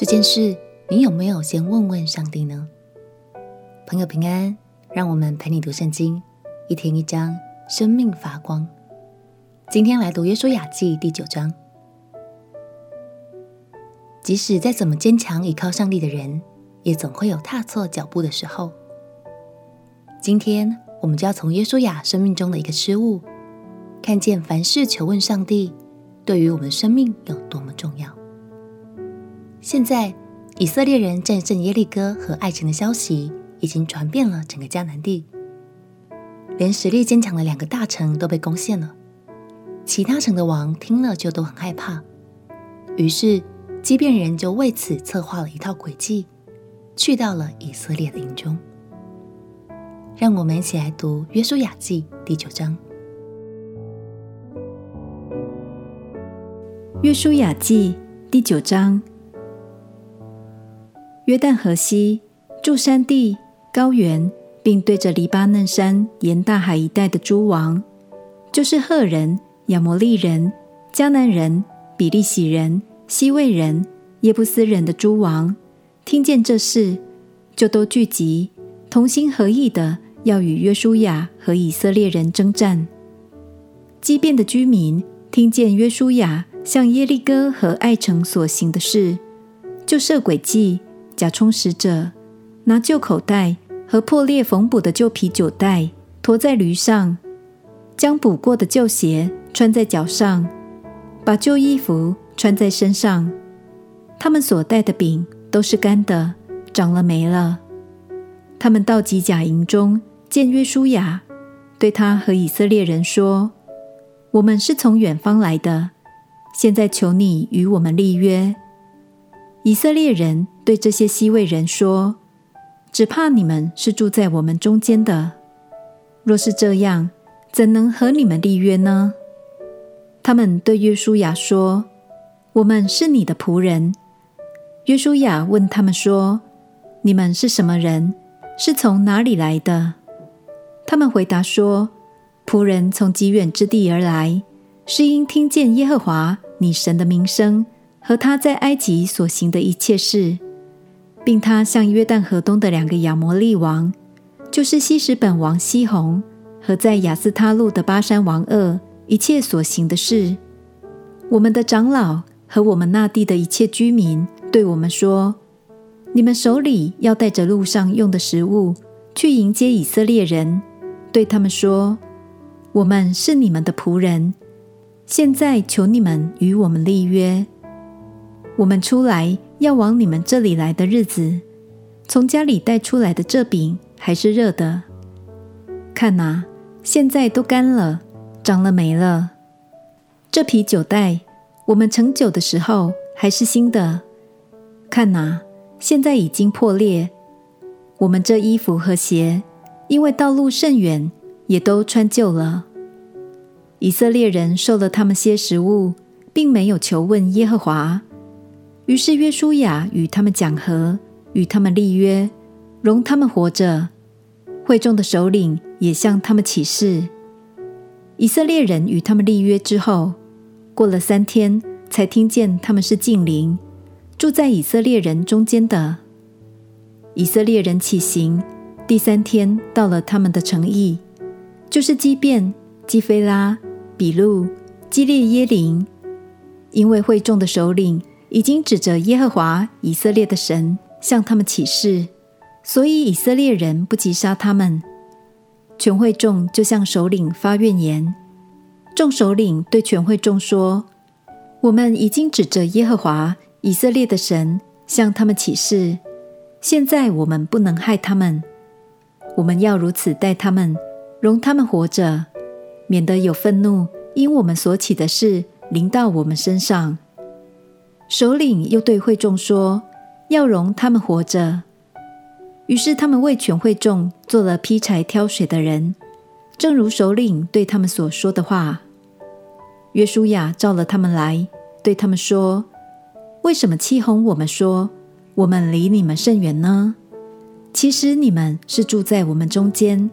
这件事，你有没有先问问上帝呢？朋友平安，让我们陪你读圣经，一天一章，生命发光。今天来读《约书亚记》第九章。即使再怎么坚强依靠上帝的人，也总会有踏错脚步的时候。今天，我们就要从约书亚生命中的一个失误，看见凡事求问上帝，对于我们的生命有多么重要。现在，以色列人战胜耶利哥和艾城的消息已经传遍了整个迦南地，连实力坚强的两个大城都被攻陷了。其他城的王听了就都很害怕，于是基遍人就为此策划了一套诡计，去到了以色列的营中。让我们一起来读《约书亚记》第九章。《约书亚记》第九章。约旦河西住山地、高原，并对着黎巴嫩山沿大海一带的诸王，就是赫人、亚摩利人、迦南人、比利洗人、西未人、耶布斯人的诸王，听见这事，就都聚集，同心合意的要与约书亚和以色列人争战。基遍的居民听见约书亚向耶利哥和艾城所行的事，就设诡计。假充使者，拿旧口袋和破裂缝补的旧皮酒袋驮在驴上，将补过的旧鞋穿在脚上，把旧衣服穿在身上。他们所带的饼都是干的，长了霉了。他们到吉甲营中见约书亚，对他和以色列人说：“我们是从远方来的，现在求你与我们立约。”以色列人对这些西魏人说：“只怕你们是住在我们中间的，若是这样，怎能和你们立约呢？”他们对约书亚说：“我们是你的仆人。”约书亚问他们说：“你们是什么人？是从哪里来的？”他们回答说：“仆人从极远之地而来，是因听见耶和华你神的名声。”和他在埃及所行的一切事，并他向约旦河东的两个亚摩利王，就是西什本王西宏和在亚斯他录的巴珊王噩一切所行的事，我们的长老和我们那地的一切居民对我们说：你们手里要带着路上用的食物去迎接以色列人，对他们说：我们是你们的仆人，现在求你们与我们立约。我们出来要往你们这里来的日子，从家里带出来的这饼还是热的。看啊，现在都干了，长了霉了。这皮酒袋，我们盛酒的时候还是新的。看啊，现在已经破裂。我们这衣服和鞋，因为道路甚远，也都穿旧了。以色列人受了他们些食物，并没有求问耶和华。于是约书亚与他们讲和，与他们立约，容他们活着。会众的首领也向他们起誓。以色列人与他们立约之后，过了三天，才听见他们是近邻，住在以色列人中间的。以色列人起行，第三天到了他们的城邑，就是基遍、基菲拉、比录、基列耶林，因为会众的首领。已经指着耶和华以色列的神向他们起誓，所以以色列人不击杀他们。全会众就向首领发怨言。众首领对全会众说：“我们已经指着耶和华以色列的神向他们起誓，现在我们不能害他们。我们要如此待他们，容他们活着，免得有愤怒因我们所起的事临到我们身上。”首领又对会众说：“要容他们活着。”于是他们为全会众做了劈柴挑水的人，正如首领对他们所说的话。约书亚召了他们来，对他们说：“为什么欺哄我们说我们离你们甚远呢？其实你们是住在我们中间。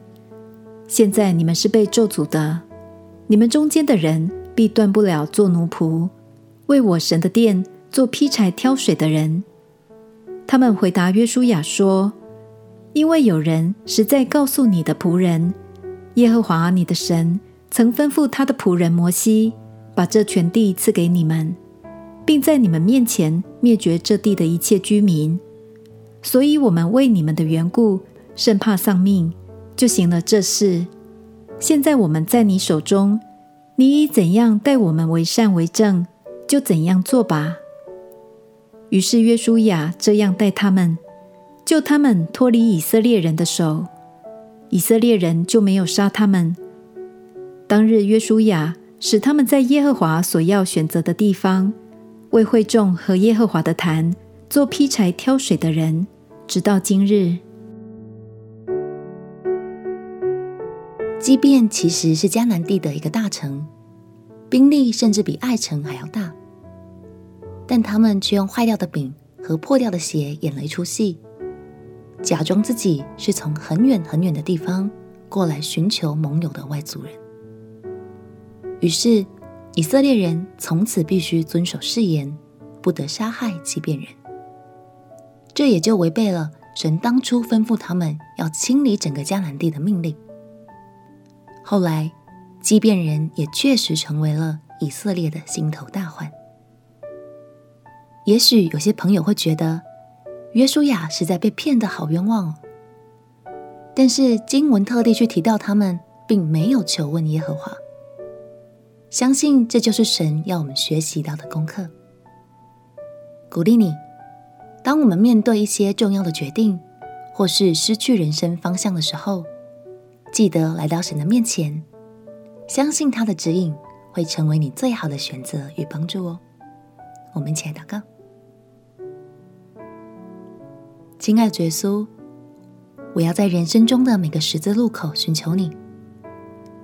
现在你们是被咒诅的，你们中间的人必断不了做奴仆，为我神的殿。”做劈柴挑水的人，他们回答约书亚说：“因为有人实在告诉你的仆人，耶和华你的神曾吩咐他的仆人摩西，把这全地赐给你们，并在你们面前灭绝这地的一切居民。所以，我们为你们的缘故，甚怕丧命，就行了这事。现在我们在你手中，你以怎样待我们为善为正，就怎样做吧。”于是约书亚这样待他们，救他们脱离以色列人的手，以色列人就没有杀他们。当日约书亚使他们在耶和华所要选择的地方，为会众和耶和华的坛做劈柴挑水的人，直到今日。基遍其实是迦南地的一个大城，兵力甚至比爱城还要大。但他们却用坏掉的饼和破掉的鞋演了一出戏，假装自己是从很远很远的地方过来寻求盟友的外族人。于是以色列人从此必须遵守誓言，不得杀害基遍人。这也就违背了神当初吩咐他们要清理整个迦南地的命令。后来基遍人也确实成为了以色列的心头大患。也许有些朋友会觉得约书亚实在被骗得好冤枉哦，但是经文特地去提到他们并没有求问耶和华，相信这就是神要我们学习到的功课。鼓励你，当我们面对一些重要的决定，或是失去人生方向的时候，记得来到神的面前，相信他的指引会成为你最好的选择与帮助哦。我们一起来祷告。亲爱的耶稣，我要在人生中的每个十字路口寻求你，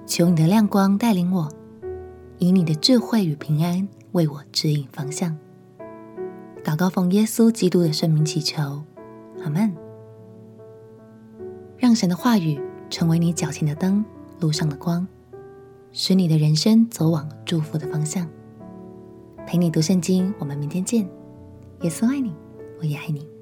求你的亮光带领我，以你的智慧与平安为我指引方向。祷告奉耶稣基督的圣名祈求，阿门。让神的话语成为你脚前的灯，路上的光，使你的人生走往祝福的方向。陪你读圣经，我们明天见。耶稣爱你，我也爱你。